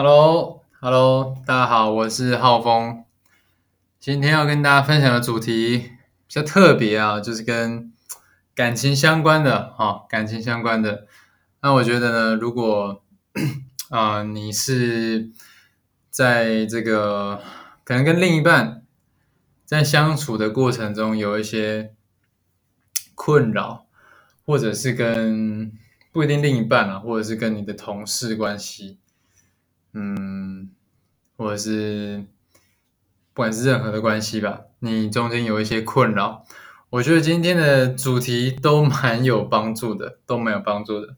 Hello，Hello，大家好，我是浩峰。今天要跟大家分享的主题比较特别啊，就是跟感情相关的哈，感情相关的。那我觉得呢，如果 啊你是在这个可能跟另一半在相处的过程中有一些困扰，或者是跟不一定另一半啊，或者是跟你的同事关系。嗯，或者是不管是任何的关系吧，你中间有一些困扰，我觉得今天的主题都蛮有帮助的，都蛮有帮助的。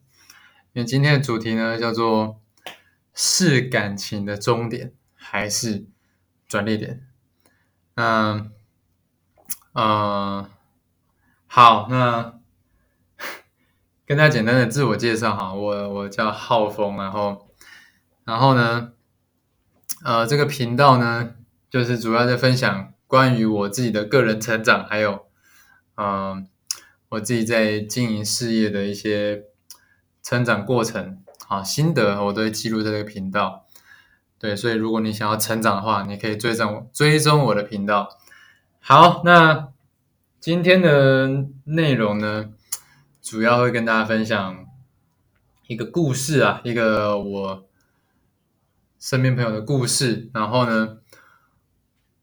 因为今天的主题呢，叫做是感情的终点还是转捩点？嗯，呃，好，那 跟大家简单的自我介绍哈，我我叫浩峰，然后。然后呢，呃，这个频道呢，就是主要在分享关于我自己的个人成长，还有，嗯，我自己在经营事业的一些成长过程啊心得，我都会记录在这个频道。对，所以如果你想要成长的话，你可以追踪追踪我的频道。好，那今天的内容呢，主要会跟大家分享一个故事啊，一个我。身边朋友的故事，然后呢，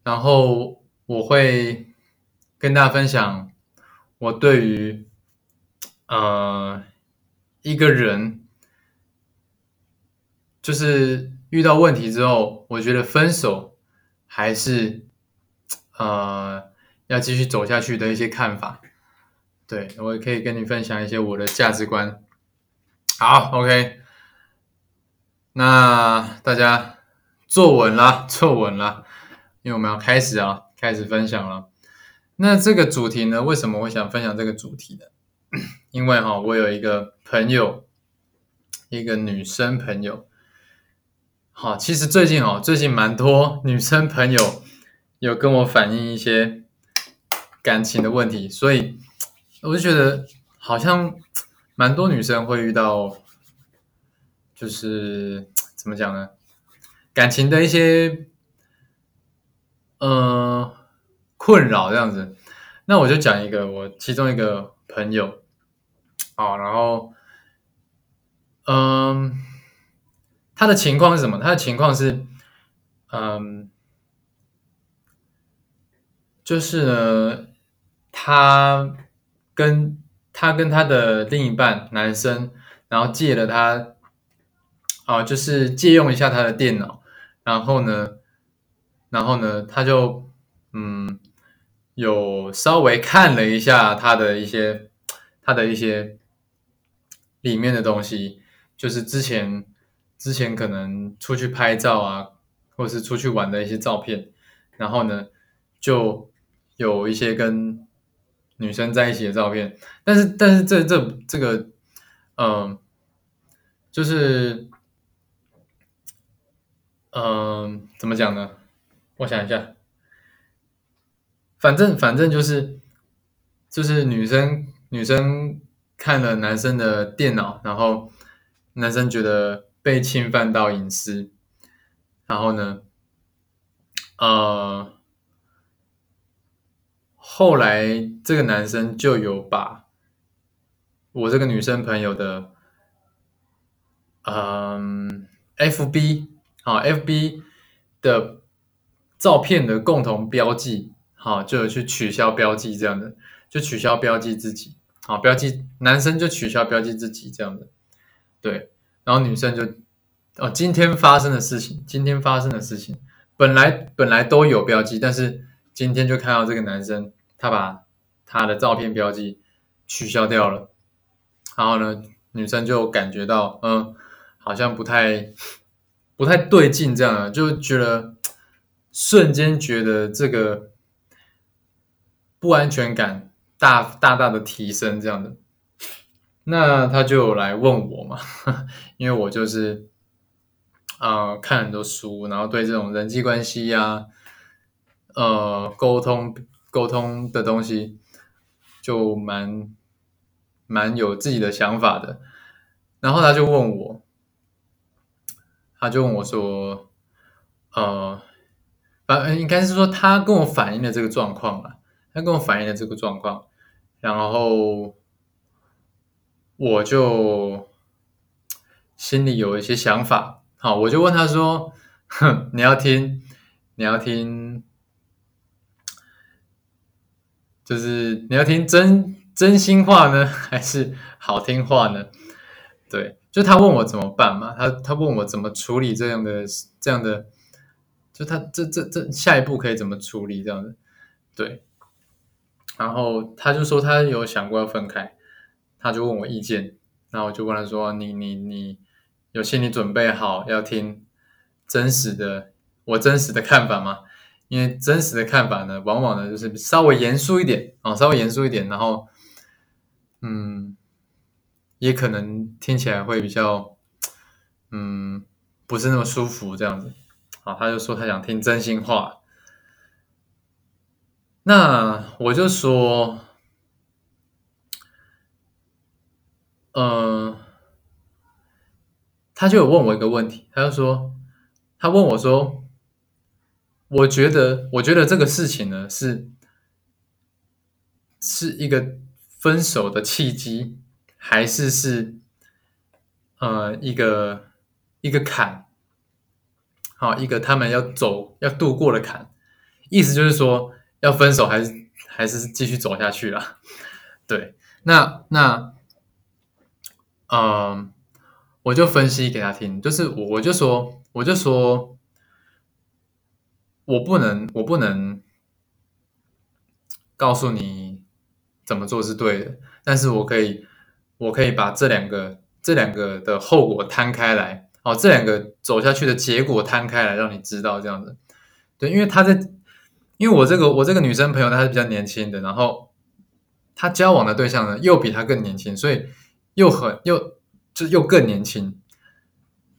然后我会跟大家分享我对于呃一个人就是遇到问题之后，我觉得分手还是呃要继续走下去的一些看法。对我也可以跟你分享一些我的价值观。好，OK。那大家坐稳了，坐稳了，因为我们要开始啊，开始分享了。那这个主题呢，为什么我想分享这个主题呢？因为哈，我有一个朋友，一个女生朋友。好，其实最近哦，最近蛮多女生朋友有跟我反映一些感情的问题，所以我就觉得好像蛮多女生会遇到。就是怎么讲呢？感情的一些呃困扰这样子，那我就讲一个我其中一个朋友啊，然后嗯，他的情况是什么？他的情况是嗯，就是呢，他跟他跟他的另一半男生，然后借了他。啊，就是借用一下他的电脑，然后呢，然后呢，他就嗯，有稍微看了一下他的一些他的一些里面的东西，就是之前之前可能出去拍照啊，或是出去玩的一些照片，然后呢，就有一些跟女生在一起的照片，但是但是这这这个嗯，就是。嗯，怎么讲呢？我想一下，反正反正就是，就是女生女生看了男生的电脑，然后男生觉得被侵犯到隐私，然后呢，呃，后来这个男生就有把我这个女生朋友的，嗯，FB。啊，FB 的照片的共同标记，好，就去取消标记这样的，就取消标记自己，好，标记男生就取消标记自己这样的，对，然后女生就，哦，今天发生的事情，今天发生的事情，本来本来都有标记，但是今天就看到这个男生他把他的照片标记取消掉了，然后呢，女生就感觉到，嗯，好像不太。不太对劲，这样就觉得瞬间觉得这个不安全感大大大的提升，这样的，那他就来问我嘛，因为我就是啊看很多书，然后对这种人际关系呀，呃沟通沟通的东西就蛮蛮有自己的想法的，然后他就问我。他就问我说，呃，反应该是说他跟我反映的这个状况吧，他跟我反映的这个状况，然后我就心里有一些想法，好，我就问他说，哼，你要听，你要听。就是你要听真真心话呢，还是好听话呢？对，就他问我怎么办嘛，他他问我怎么处理这样的这样的，就他这这这下一步可以怎么处理这样的？对，然后他就说他有想过要分开，他就问我意见，然后我就问他说你你你有心理准备好要听真实的我真实的看法吗？因为真实的看法呢，往往呢就是稍微严肃一点啊，稍微严肃一点，然后，嗯，也可能听起来会比较，嗯，不是那么舒服这样子。啊，他就说他想听真心话，那我就说，嗯，他就有问我一个问题，他就说，他问我说。我觉得，我觉得这个事情呢，是是一个分手的契机，还是是呃一个一个坎，好，一个他们要走要度过的坎。意思就是说，要分手还是还是继续走下去了？对，那那，嗯，我就分析给他听，就是我我就说，我就说。我不能，我不能告诉你怎么做是对的，但是我可以，我可以把这两个、这两个的后果摊开来，哦，这两个走下去的结果摊开来，让你知道这样子。对，因为他在，因为我这个我这个女生朋友她是比较年轻的，然后她交往的对象呢又比她更年轻，所以又很又就又更年轻，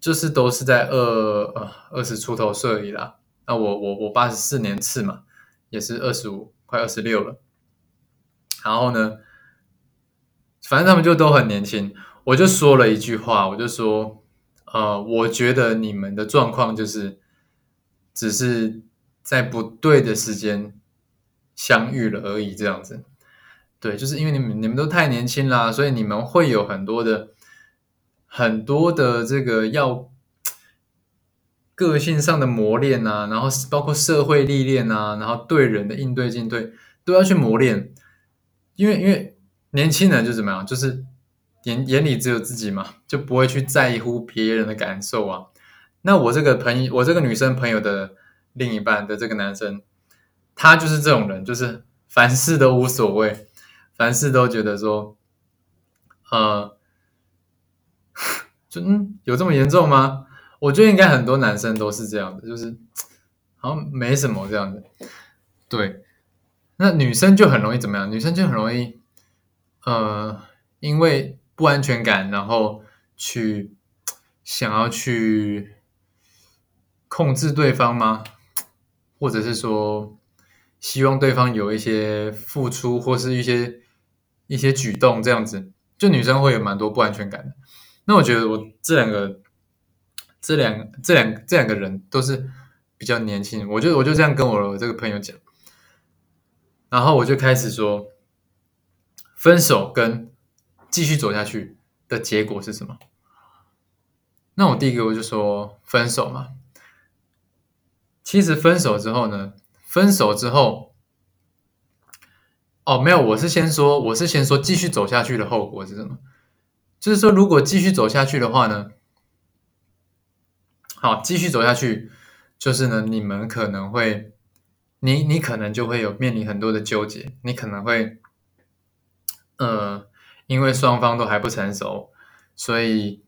就是都是在二二十出头岁而已啦。那我我我八十四年次嘛，也是二十五快二十六了。然后呢，反正他们就都很年轻。我就说了一句话，我就说，呃，我觉得你们的状况就是，只是在不对的时间相遇了而已，这样子。对，就是因为你们你们都太年轻啦，所以你们会有很多的很多的这个要。个性上的磨练啊，然后包括社会历练啊，然后对人的应对进退都要去磨练，因为因为年轻人就怎么样，就是眼眼里只有自己嘛，就不会去在乎别人的感受啊。那我这个朋友，我这个女生朋友的另一半的这个男生，他就是这种人，就是凡事都无所谓，凡事都觉得说，呃，就嗯，有这么严重吗？我觉得应该很多男生都是这样的，就是好像没什么这样的。对，那女生就很容易怎么样？女生就很容易，呃，因为不安全感，然后去想要去控制对方吗？或者是说希望对方有一些付出，或是一些一些举动这样子？就女生会有蛮多不安全感的。那我觉得我这两个。这两、这两、这两个人都是比较年轻，我就我就这样跟我这个朋友讲，然后我就开始说，分手跟继续走下去的结果是什么？那我第一个我就说分手嘛。其实分手之后呢，分手之后，哦，没有，我是先说，我是先说继续走下去的后果是什么？就是说，如果继续走下去的话呢？好，继续走下去，就是呢，你们可能会，你你可能就会有面临很多的纠结，你可能会，呃，因为双方都还不成熟，所以，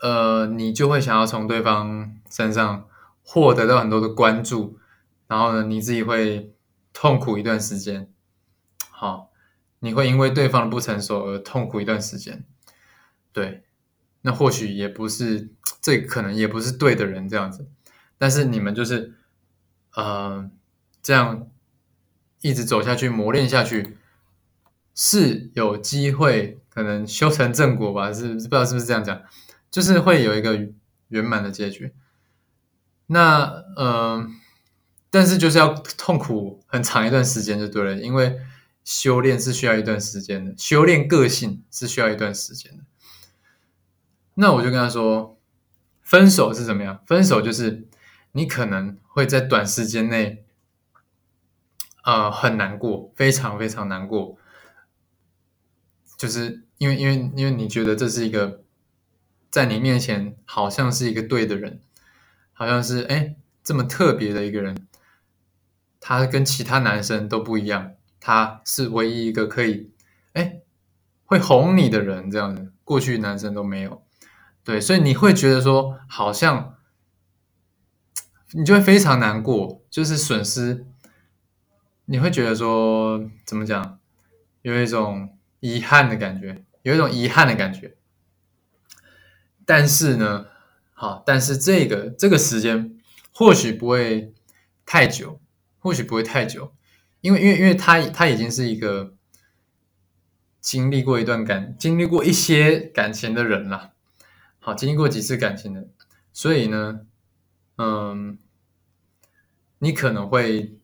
呃，你就会想要从对方身上获得到很多的关注，然后呢，你自己会痛苦一段时间，好，你会因为对方的不成熟而痛苦一段时间，对。那或许也不是，这可能也不是对的人这样子，但是你们就是，呃，这样一直走下去，磨练下去，是有机会可能修成正果吧？是不知道是不是这样讲？就是会有一个圆满的结局。那嗯，但是就是要痛苦很长一段时间就对了，因为修炼是需要一段时间的，修炼个性是需要一段时间的。那我就跟他说，分手是怎么样？分手就是你可能会在短时间内，呃，很难过，非常非常难过，就是因为因为因为你觉得这是一个在你面前好像是一个对的人。好像是哎，这么特别的一个人，他跟其他男生都不一样，他是唯一一个可以哎会哄你的人，这样子，过去男生都没有，对，所以你会觉得说，好像你就会非常难过，就是损失，你会觉得说，怎么讲，有一种遗憾的感觉，有一种遗憾的感觉，但是呢。好，但是这个这个时间或许不会太久，或许不会太久，因为因为因为他他已经是一个经历过一段感，经历过一些感情的人了。好，经历过几次感情的，所以呢，嗯，你可能会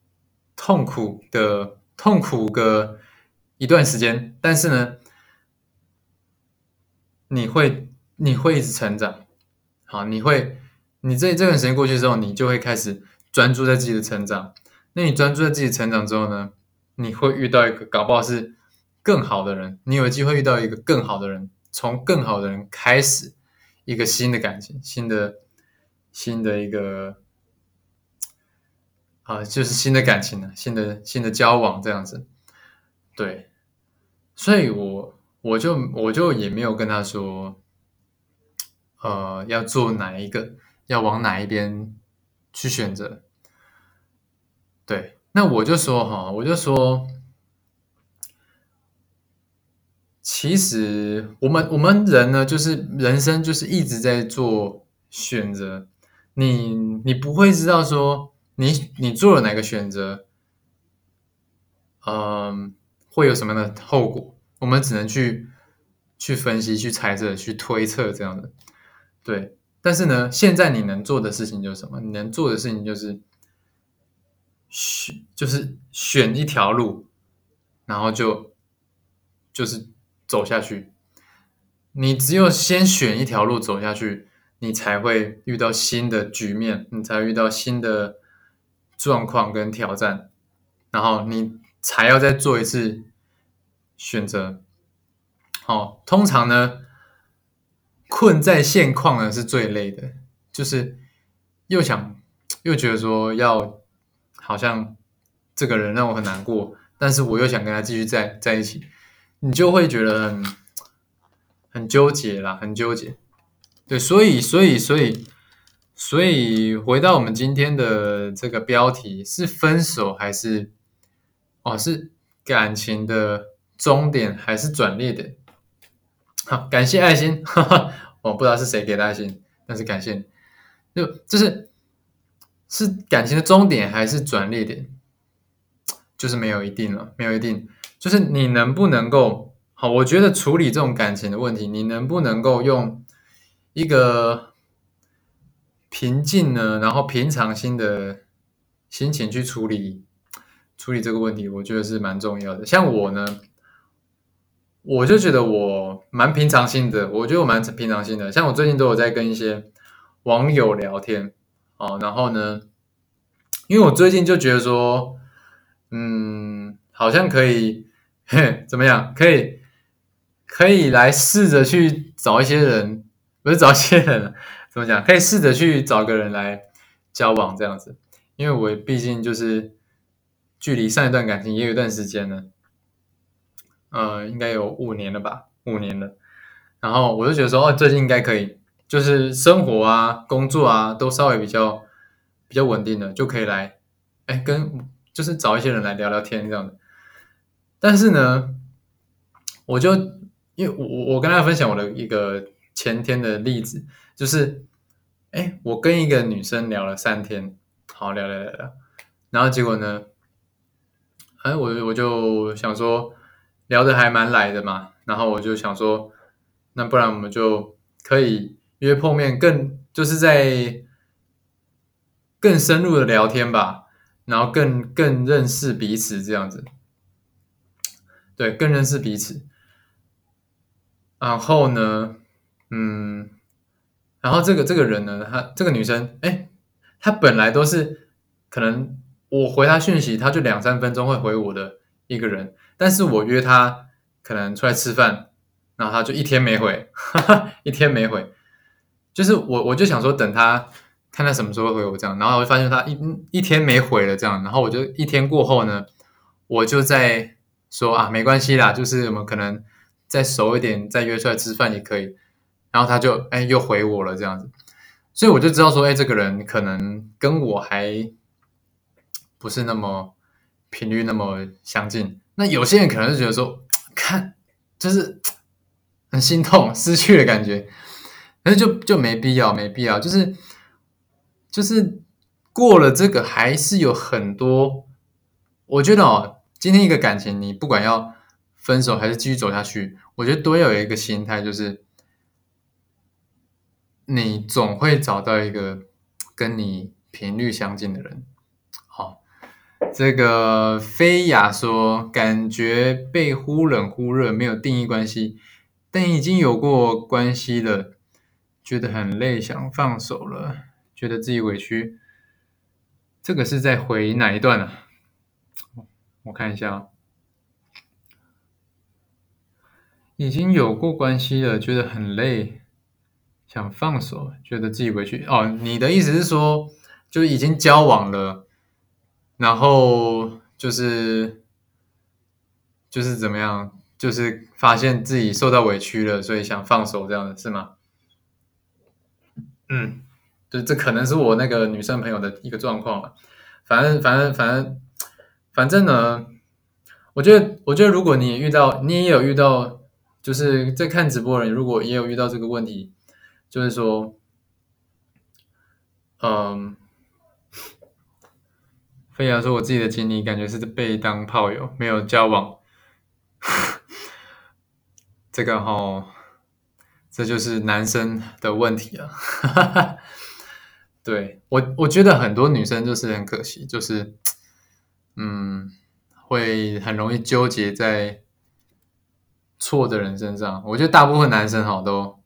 痛苦的痛苦个一段时间，但是呢，你会你会一直成长。好，你会，你这这段时间过去之后，你就会开始专注在自己的成长。那你专注在自己成长之后呢，你会遇到一个搞不好是更好的人，你有机会遇到一个更好的人，从更好的人开始一个新的感情，新的新的一个啊，就是新的感情了，新的新的交往这样子。对，所以我我就我就也没有跟他说。呃，要做哪一个？要往哪一边去选择？对，那我就说哈，我就说，其实我们我们人呢，就是人生就是一直在做选择。你你不会知道说，你你做了哪个选择，嗯，会有什么样的后果？我们只能去去分析、去猜测、去推测这样的。对，但是呢，现在你能做的事情就是什么？你能做的事情就是选，就是选一条路，然后就就是走下去。你只有先选一条路走下去，你才会遇到新的局面，你才遇到新的状况跟挑战，然后你才要再做一次选择。好，通常呢。困在现况呢是最累的，就是又想又觉得说要好像这个人让我很难过，但是我又想跟他继续在在一起，你就会觉得很很纠结啦，很纠结。对，所以所以所以所以回到我们今天的这个标题是分手还是哦是感情的终点还是转捩点？好，感谢爱心，哈哈我不知道是谁给的爱心，但是感谢。就就是是感情的终点还是转捩点，就是没有一定了，没有一定。就是你能不能够好？我觉得处理这种感情的问题，你能不能够用一个平静呢，然后平常心的心情去处理处理这个问题？我觉得是蛮重要的。像我呢。我就觉得我蛮平常心的，我觉得我蛮平常心的。像我最近都有在跟一些网友聊天，哦，然后呢，因为我最近就觉得说，嗯，好像可以，嘿，怎么样？可以，可以来试着去找一些人，不是找一些人，怎么讲？可以试着去找个人来交往这样子，因为我毕竟就是距离上一段感情也有一段时间了。呃，应该有五年了吧，五年了。然后我就觉得说，哦，最近应该可以，就是生活啊、工作啊都稍微比较比较稳定的，就可以来，哎，跟就是找一些人来聊聊天这样的。但是呢，我就因为我我我跟大家分享我的一个前天的例子，就是，哎，我跟一个女生聊了三天，好聊聊聊聊，然后结果呢，哎，我我就想说。聊的还蛮来的嘛，然后我就想说，那不然我们就可以约碰面，更就是在更深入的聊天吧，然后更更认识彼此这样子，对，更认识彼此。然后呢，嗯，然后这个这个人呢，她这个女生，哎，她本来都是可能我回他讯息，他就两三分钟会回我的一个人，但是我约他可能出来吃饭，然后他就一天没回，哈 哈一天没回，就是我我就想说等他看他什么时候回我这样，然后我就发现他一一天没回了这样，然后我就一天过后呢，我就在说啊，没关系啦，就是我们可能。再熟一点，再约出来吃饭也可以。然后他就哎又回我了这样子，所以我就知道说，哎，这个人可能跟我还不是那么频率那么相近。那有些人可能是觉得说，看就是 很心痛，失去的感觉，那就就没必要，没必要，就是就是过了这个，还是有很多。我觉得哦，今天一个感情，你不管要分手还是继续走下去。我觉得都要有一个心态，就是你总会找到一个跟你频率相近的人。这个菲亚说，感觉被忽冷忽热，没有定义关系，但已经有过关系了，觉得很累，想放手了，觉得自己委屈。这个是在回哪一段呢？我看一下。已经有过关系了，觉得很累，想放手，觉得自己委屈。哦，你的意思是说，就已经交往了，然后就是就是怎么样，就是发现自己受到委屈了，所以想放手，这样的是吗？嗯，就这可能是我那个女生朋友的一个状况了。反正反正反正反正呢，我觉得我觉得如果你遇到，你也有遇到。就是在看直播人，如果也有遇到这个问题，就是说，嗯，飞扬说我自己的经历，感觉是被当炮友，没有交往，这个哈，这就是男生的问题了。对我，我觉得很多女生就是很可惜，就是，嗯，会很容易纠结在。错的人身上，我觉得大部分男生哈都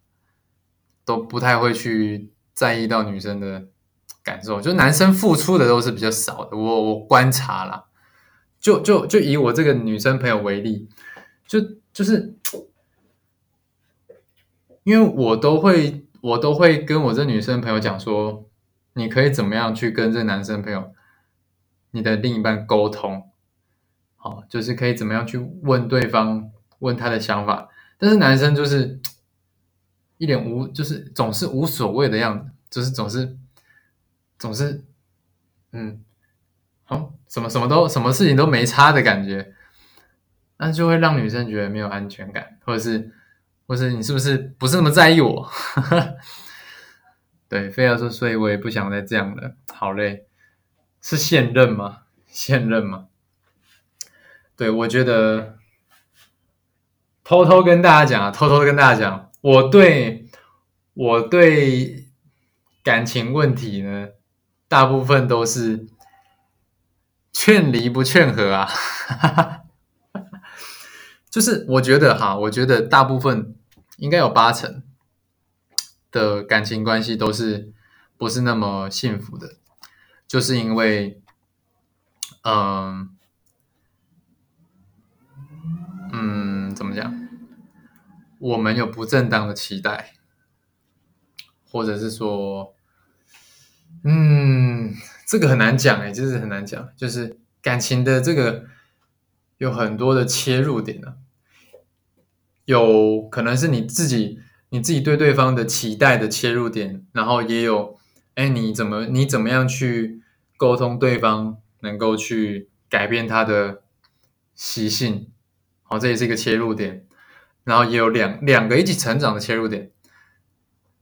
都不太会去在意到女生的感受，就男生付出的都是比较少的。我我观察了，就就就以我这个女生朋友为例，就就是因为我都会我都会跟我这女生朋友讲说，你可以怎么样去跟这男生朋友，你的另一半沟通，好，就是可以怎么样去问对方。问他的想法，但是男生就是一脸无，就是总是无所谓的样子，就是总是总是嗯，好，什么什么都什么事情都没差的感觉，那就会让女生觉得没有安全感，或者是，或是你是不是不是那么在意我？对，非要说，所以我也不想再这样了，好累，是现任吗？现任吗？对，我觉得。偷偷跟大家讲啊，偷偷跟大家讲，我对我对感情问题呢，大部分都是劝离不劝和啊，就是我觉得哈，我觉得大部分应该有八成的感情关系都是不是那么幸福的，就是因为，嗯。嗯，怎么讲？我们有不正当的期待，或者是说，嗯，这个很难讲哎，就是很难讲，就是感情的这个有很多的切入点呢，有可能是你自己你自己对对方的期待的切入点，然后也有，哎，你怎么你怎么样去沟通对方，能够去改变他的习性。好，这也是一个切入点，然后也有两两个一起成长的切入点。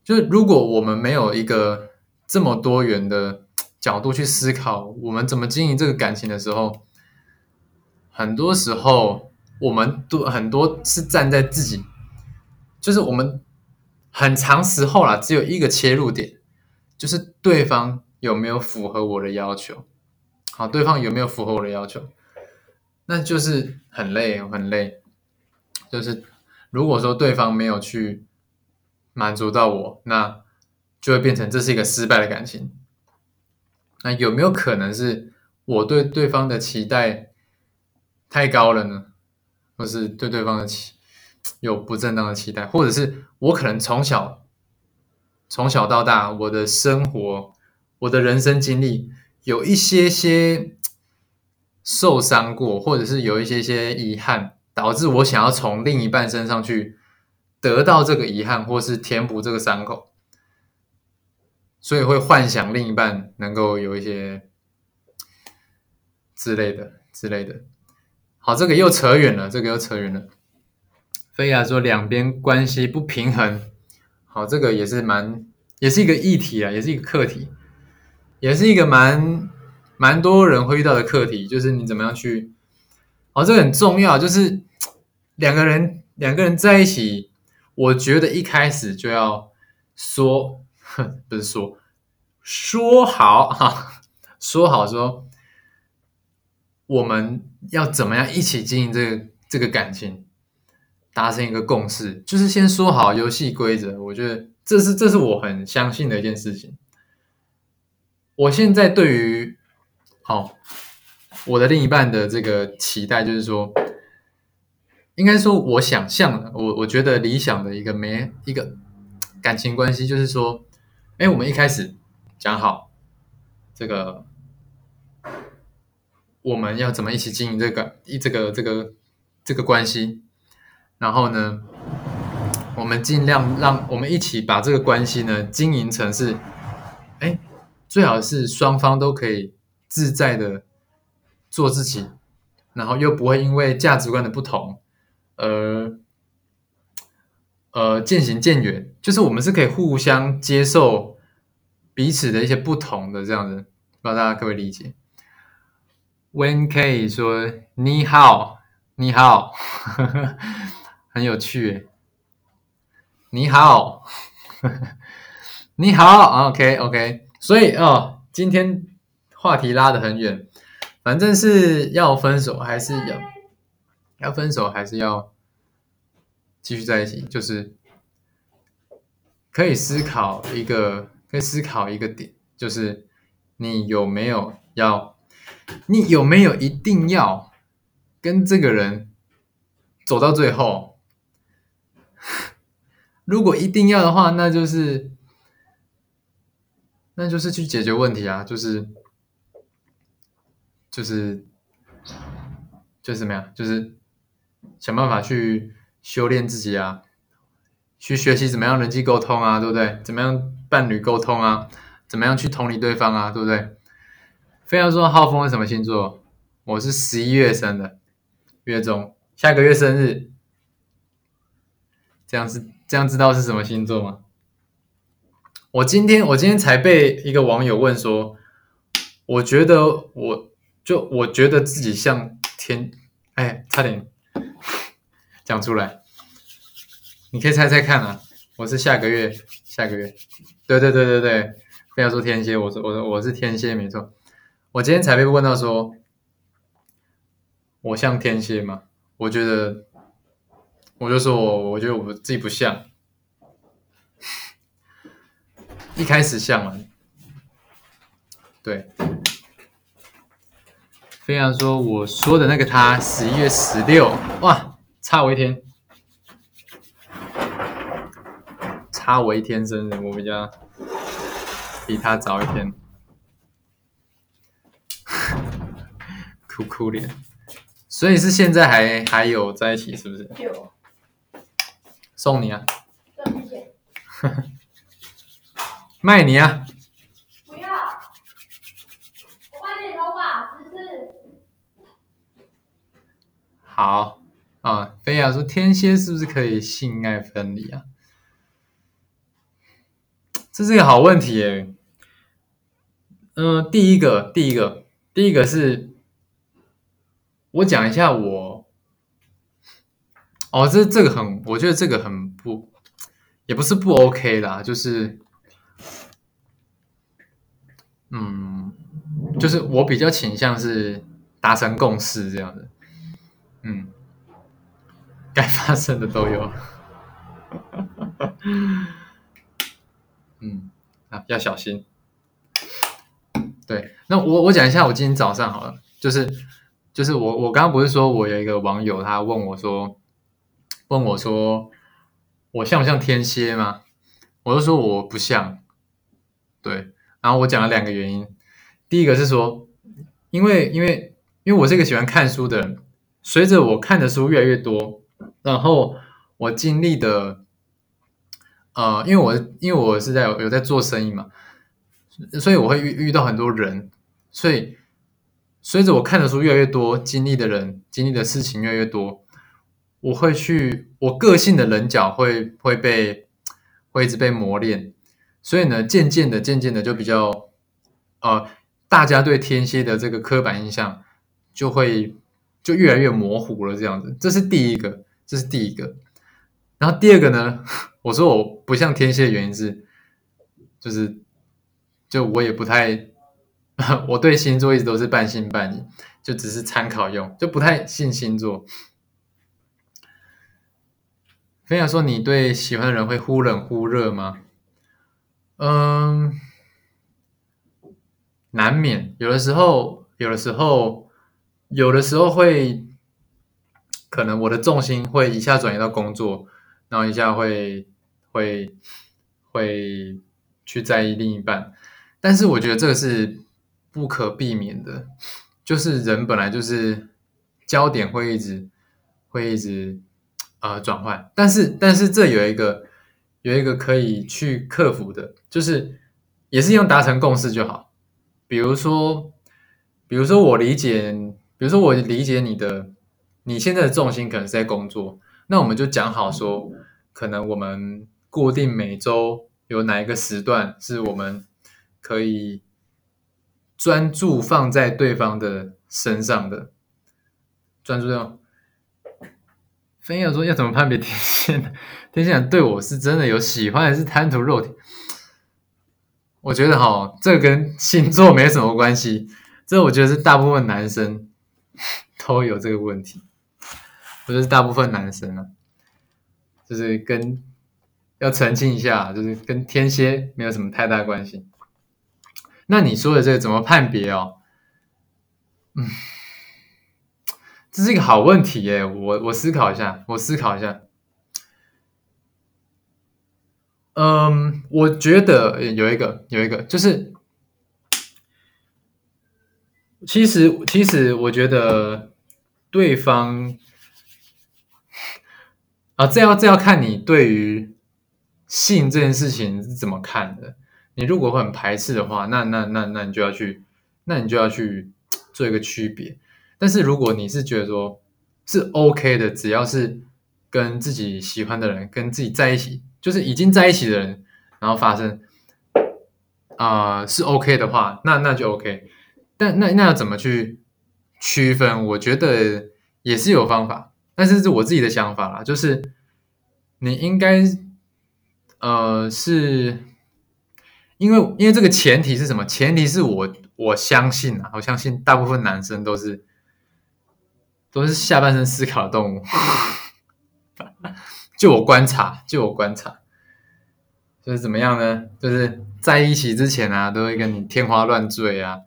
就是如果我们没有一个这么多元的角度去思考，我们怎么经营这个感情的时候，很多时候我们都很多是站在自己，就是我们很长时候啦，只有一个切入点，就是对方有没有符合我的要求。好，对方有没有符合我的要求？那就是很累，很累。就是如果说对方没有去满足到我，那就会变成这是一个失败的感情。那有没有可能是我对对方的期待太高了呢？或是对对方的期有不正当的期待，或者是我可能从小从小到大，我的生活，我的人生经历。有一些些受伤过，或者是有一些些遗憾，导致我想要从另一半身上去得到这个遗憾，或是填补这个伤口，所以会幻想另一半能够有一些之类的之类的。好，这个又扯远了，这个又扯远了。菲亚说两边关系不平衡，好，这个也是蛮，也是一个议题啊，也是一个课题。也是一个蛮蛮多人会遇到的课题，就是你怎么样去，哦，这个很重要，就是两个人两个人在一起，我觉得一开始就要说，不是说说好哈，说好说我们要怎么样一起经营这个这个感情，达成一个共识，就是先说好游戏规则，我觉得这是这是我很相信的一件事情。我现在对于好我的另一半的这个期待，就是说，应该说我想象的，我我觉得理想的一个没一个感情关系，就是说，哎，我们一开始讲好这个我们要怎么一起经营这个一这个这个这个关系，然后呢，我们尽量让我们一起把这个关系呢经营成是，哎。最好是双方都可以自在的做自己，然后又不会因为价值观的不同而呃渐行渐远。就是我们是可以互相接受彼此的一些不同的这样子，不知道大家可不可以理解？When K 说你好，你好，很有趣。你好，你好，OK OK。所以哦，今天话题拉得很远，反正是要分手还是要要分手还是要继续在一起，就是可以思考一个，可以思考一个点，就是你有没有要，你有没有一定要跟这个人走到最后？如果一定要的话，那就是。那就是去解决问题啊，就是就是就是怎么样？就是想办法去修炼自己啊，去学习怎么样人际沟通啊，对不对？怎么样伴侣沟通啊？怎么样去同理对方啊，对不对？非常说浩峰是什么星座？我是十一月生的，月中，下个月生日，这样是这样知道是什么星座吗？我今天我今天才被一个网友问说，我觉得我就我觉得自己像天，哎，差点讲出来，你可以猜猜看啊，我是下个月下个月，对对对对对，非要说天蝎，我说我说我是天蝎没错，我今天才被问到说，我像天蝎吗？我觉得，我就说我我觉得我自己不像。一开始像了，对。飞扬说：“我说的那个他，十一月十六，哇，差我一天，差我一天生日，我比较比他早一天。”哭哭脸，所以是现在还还有在一起，是不是？有。送你啊。卖你啊！不要，我帮你头发，只是。好啊，菲亚说天蝎是不是可以性爱分离啊？这是一个好问题耶。嗯，第一个，第一个，第一个是，我讲一下我。哦，这这个很，我觉得这个很不，也不是不 OK 啦，就是。嗯，就是我比较倾向是达成共识这样的，嗯，该发生的都有，嗯，啊，要小心。对，那我我讲一下我今天早上好了，就是就是我我刚刚不是说我有一个网友他问我说，问我说我像不像天蝎吗？我就说我不像，对，然后我讲了两个原因，第一个是说，因为因为因为我是一个喜欢看书的人，随着我看的书越来越多，然后我经历的，呃，因为我因为我是在有有在做生意嘛。所以我会遇遇到很多人，所以随着我看的书越来越多，经历的人经历的事情越来越多，我会去我个性的棱角会会被会一直被磨练，所以呢，渐渐的渐渐的就比较呃，大家对天蝎的这个刻板印象就会就越来越模糊了，这样子，这是第一个，这是第一个，然后第二个呢，我说我不像天蝎的原因是就是。就我也不太，我对星座一直都是半信半疑，就只是参考用，就不太信星座。分享说你对喜欢的人会忽冷忽热吗？嗯，难免有的时候，有的时候，有的时候会，可能我的重心会一下转移到工作，然后一下会会会去在意另一半。但是我觉得这个是不可避免的，就是人本来就是焦点会一直会一直呃转换，但是但是这有一个有一个可以去克服的，就是也是用达成共识就好。比如说，比如说我理解，比如说我理解你的，你现在的重心可能是在工作，那我们就讲好说，可能我们固定每周有哪一个时段是我们。可以专注放在对方的身上的专注这样。分享说要怎么判别天蝎呢？天蝎对我是真的有喜欢，还是贪图肉体？我觉得哈，这跟星座没什么关系。这我觉得是大部分男生都有这个问题。我觉得是大部分男生啊，就是跟要澄清一下，就是跟天蝎没有什么太大关系。那你说的这个怎么判别哦？嗯，这是一个好问题耶。我我思考一下，我思考一下。嗯，我觉得有一个有一个，就是其实其实我觉得对方啊，这要这要看你对于性这件事情是怎么看的。你如果很排斥的话，那那那那你就要去，那你就要去 做一个区别。但是如果你是觉得说是 OK 的，只要是跟自己喜欢的人跟自己在一起，就是已经在一起的人，然后发生啊是 OK 的话，那那就 OK。但那那要怎么去区分？我觉得也是有方法，但是是我自己的想法啦，就是你应该呃是。因为因为这个前提是什么？前提是我我相信啊，我相信大部分男生都是都是下半身思考的动物。就我观察，就我观察，就是怎么样呢？就是在一起之前啊，都会跟你天花乱坠啊，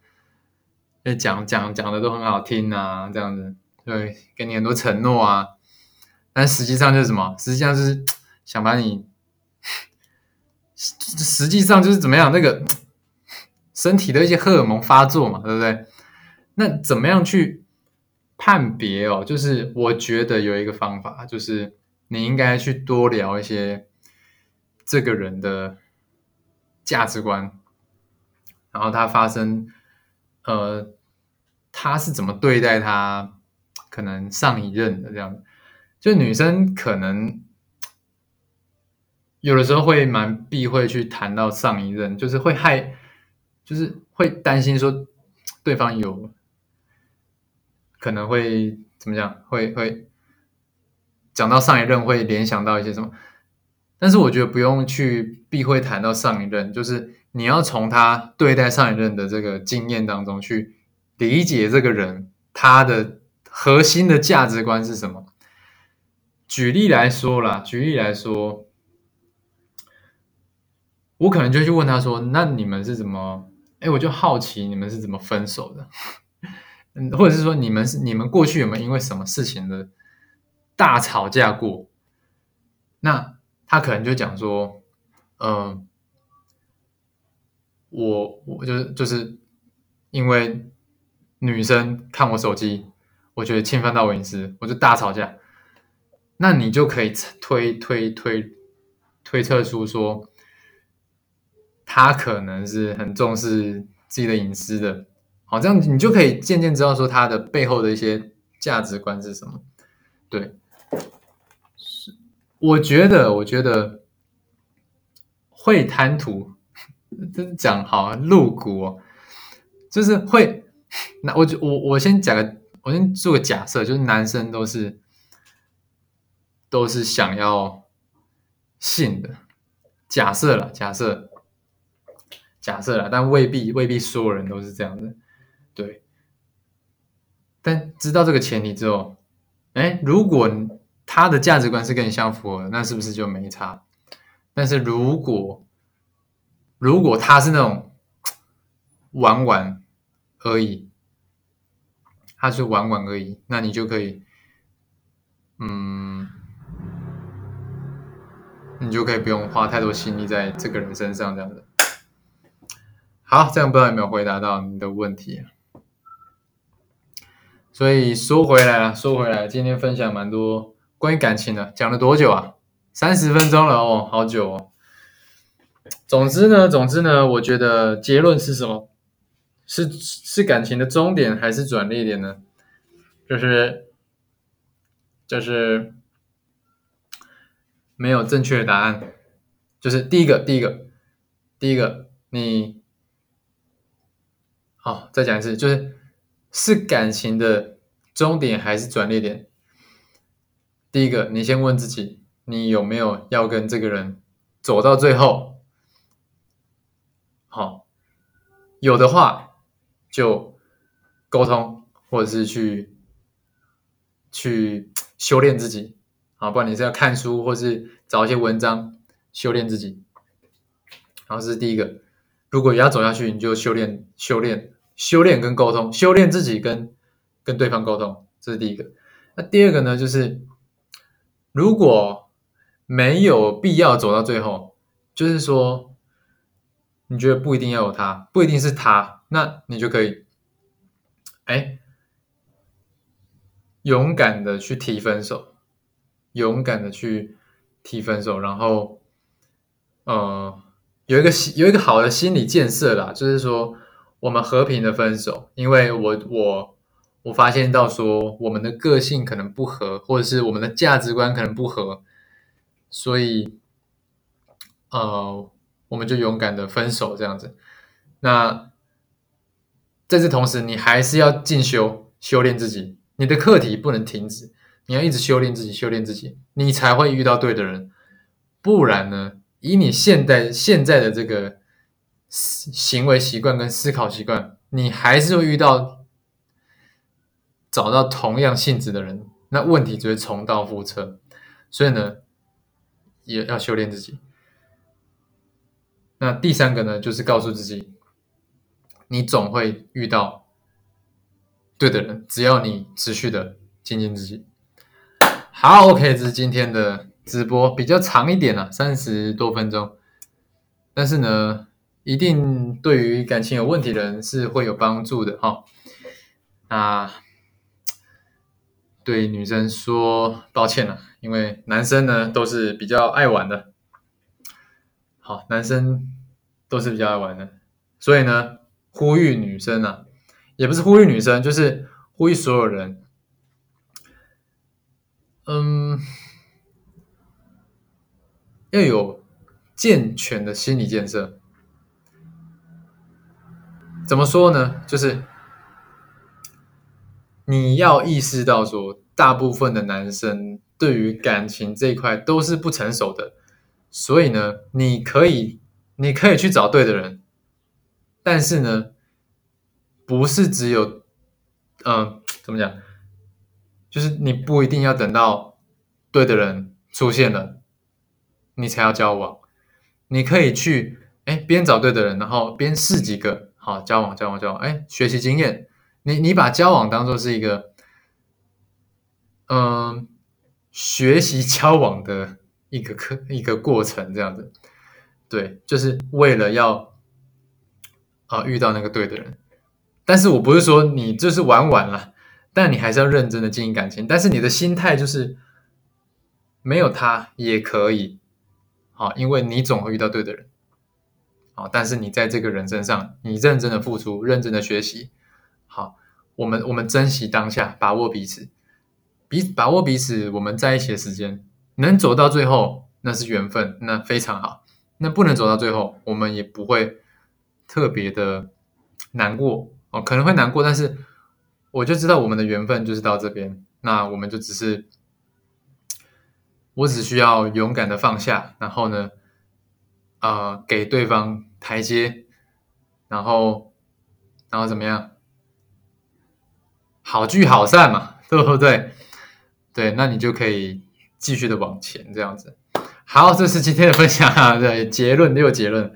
讲讲讲的都很好听啊，这样子，对，给你很多承诺啊，但实际上就是什么？实际上就是 想把你。实际上就是怎么样，那个 身体的一些荷尔蒙发作嘛，对不对？那怎么样去判别哦？就是我觉得有一个方法，就是你应该去多聊一些这个人的价值观，然后他发生呃，他是怎么对待他可能上一任的这样，就女生可能。有的时候会蛮避讳去谈到上一任，就是会害，就是会担心说对方有可能会怎么讲，会会讲到上一任会联想到一些什么，但是我觉得不用去避讳谈到上一任，就是你要从他对待上一任的这个经验当中去理解这个人他的核心的价值观是什么。举例来说啦，举例来说，我可能就去问他说：“那你们是怎么？”哎，我就好奇你们是怎么分手的，嗯，或者是说你们是你们过去有没有因为什么事情的大吵架过？那他可能就讲说：“嗯。”我我就是就是因为女生看我手机，我觉得侵犯到我隐私，我就大吵架。那你就可以推推推推测出说，他可能是很重视自己的隐私的。好，这样你就可以渐渐知道说他的背后的一些价值观是什么。对，是我觉得，我觉得会贪图。真讲好露骨哦，就是会，那我就我我先讲个，我先做个假设，就是男生都是都是想要性的，假设了，假设，假设了，但未必未必所有人都是这样的，对。但知道这个前提之后，哎，如果他的价值观是跟你相符的，那是不是就没差？但是如果如果他是那种玩玩而已，他是玩玩而已，那你就可以，嗯，你就可以不用花太多心力在这个人身上，这样子。好，这样不知道有没有回答到你的问题。所以说回来了，说回来，今天分享蛮多关于感情的，讲了多久啊？三十分钟了哦，好久哦。总之呢，总之呢，我觉得结论是什么？是是感情的终点还是转捩点呢？就是就是没有正确的答案。就是第一个，第一个，第一个，你好，再讲一次，就是是感情的终点还是转捩点？第一个，你先问自己，你有没有要跟这个人走到最后？好，有的话就沟通，或者是去去修炼自己啊，不管你是要看书，或是找一些文章修炼自己。然后这是第一个，如果要走下去，你就修炼、修炼、修炼跟沟通，修炼自己跟跟对方沟通，这是第一个。那第二个呢，就是如果没有必要走到最后，就是说。你觉得不一定要有他，不一定是他，那你就可以，哎，勇敢的去提分手，勇敢的去提分手，然后，呃，有一个有一个好的心理建设啦，就是说我们和平的分手，因为我我我发现到说我们的个性可能不合，或者是我们的价值观可能不合，所以，呃。我们就勇敢的分手这样子。那在这同时，你还是要进修修炼自己，你的课题不能停止，你要一直修炼自己，修炼自己，你才会遇到对的人。不然呢，以你现在现在的这个行为习惯跟思考习惯，你还是会遇到找到同样性质的人，那问题就会重蹈覆辙。所以呢，也要修炼自己。那第三个呢，就是告诉自己，你总会遇到对的人，只要你持续的精进自己。好，OK，这是今天的直播，比较长一点了，三十多分钟。但是呢，一定对于感情有问题的人是会有帮助的哈。那对女生说抱歉了，因为男生呢都是比较爱玩的。好，男生都是比较爱玩的，所以呢，呼吁女生啊，也不是呼吁女生，就是呼吁所有人，嗯，要有健全的心理建设。怎么说呢？就是你要意识到，说大部分的男生对于感情这一块都是不成熟的。所以呢，你可以，你可以去找对的人，但是呢，不是只有，嗯，怎么讲？就是你不一定要等到对的人出现了，你才要交往。你可以去，哎，边找对的人，然后边试几个，好交往，交往，交往，哎，学习经验。你你把交往当做是一个，嗯，学习交往的一个课一个过程，这样子，对，就是为了要啊遇到那个对的人。但是我不是说你就是玩完了，但你还是要认真的经营感情。但是你的心态就是没有他也可以，好，因为你总会遇到对的人，好，但是你在这个人身上，你认真的付出，认真的学习。好，我们我们珍惜当下，把握彼此，彼把握彼此，我们在一起的时间能走到最后，那是缘分，那非常好。那不能走到最后，我们也不会特别的难过哦，可能会难过，但是我就知道我们的缘分就是到这边，那我们就只是，我只需要勇敢的放下，然后呢，呃，给对方台阶，然后，然后怎么样？好聚好散嘛，对不对？对，那你就可以继续的往前这样子。好，这是今天的分享，对，结论又结论。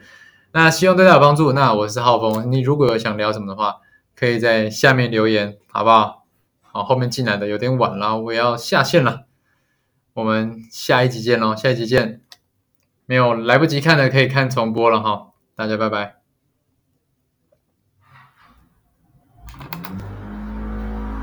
那希望对大家有帮助。那我是浩峰，你如果有想聊什么的话，可以在下面留言，好不好？好，后面进来的有点晚了，我要下线了。我们下一集见喽，下一集见。没有来不及看的可以看重播了哈，大家拜拜。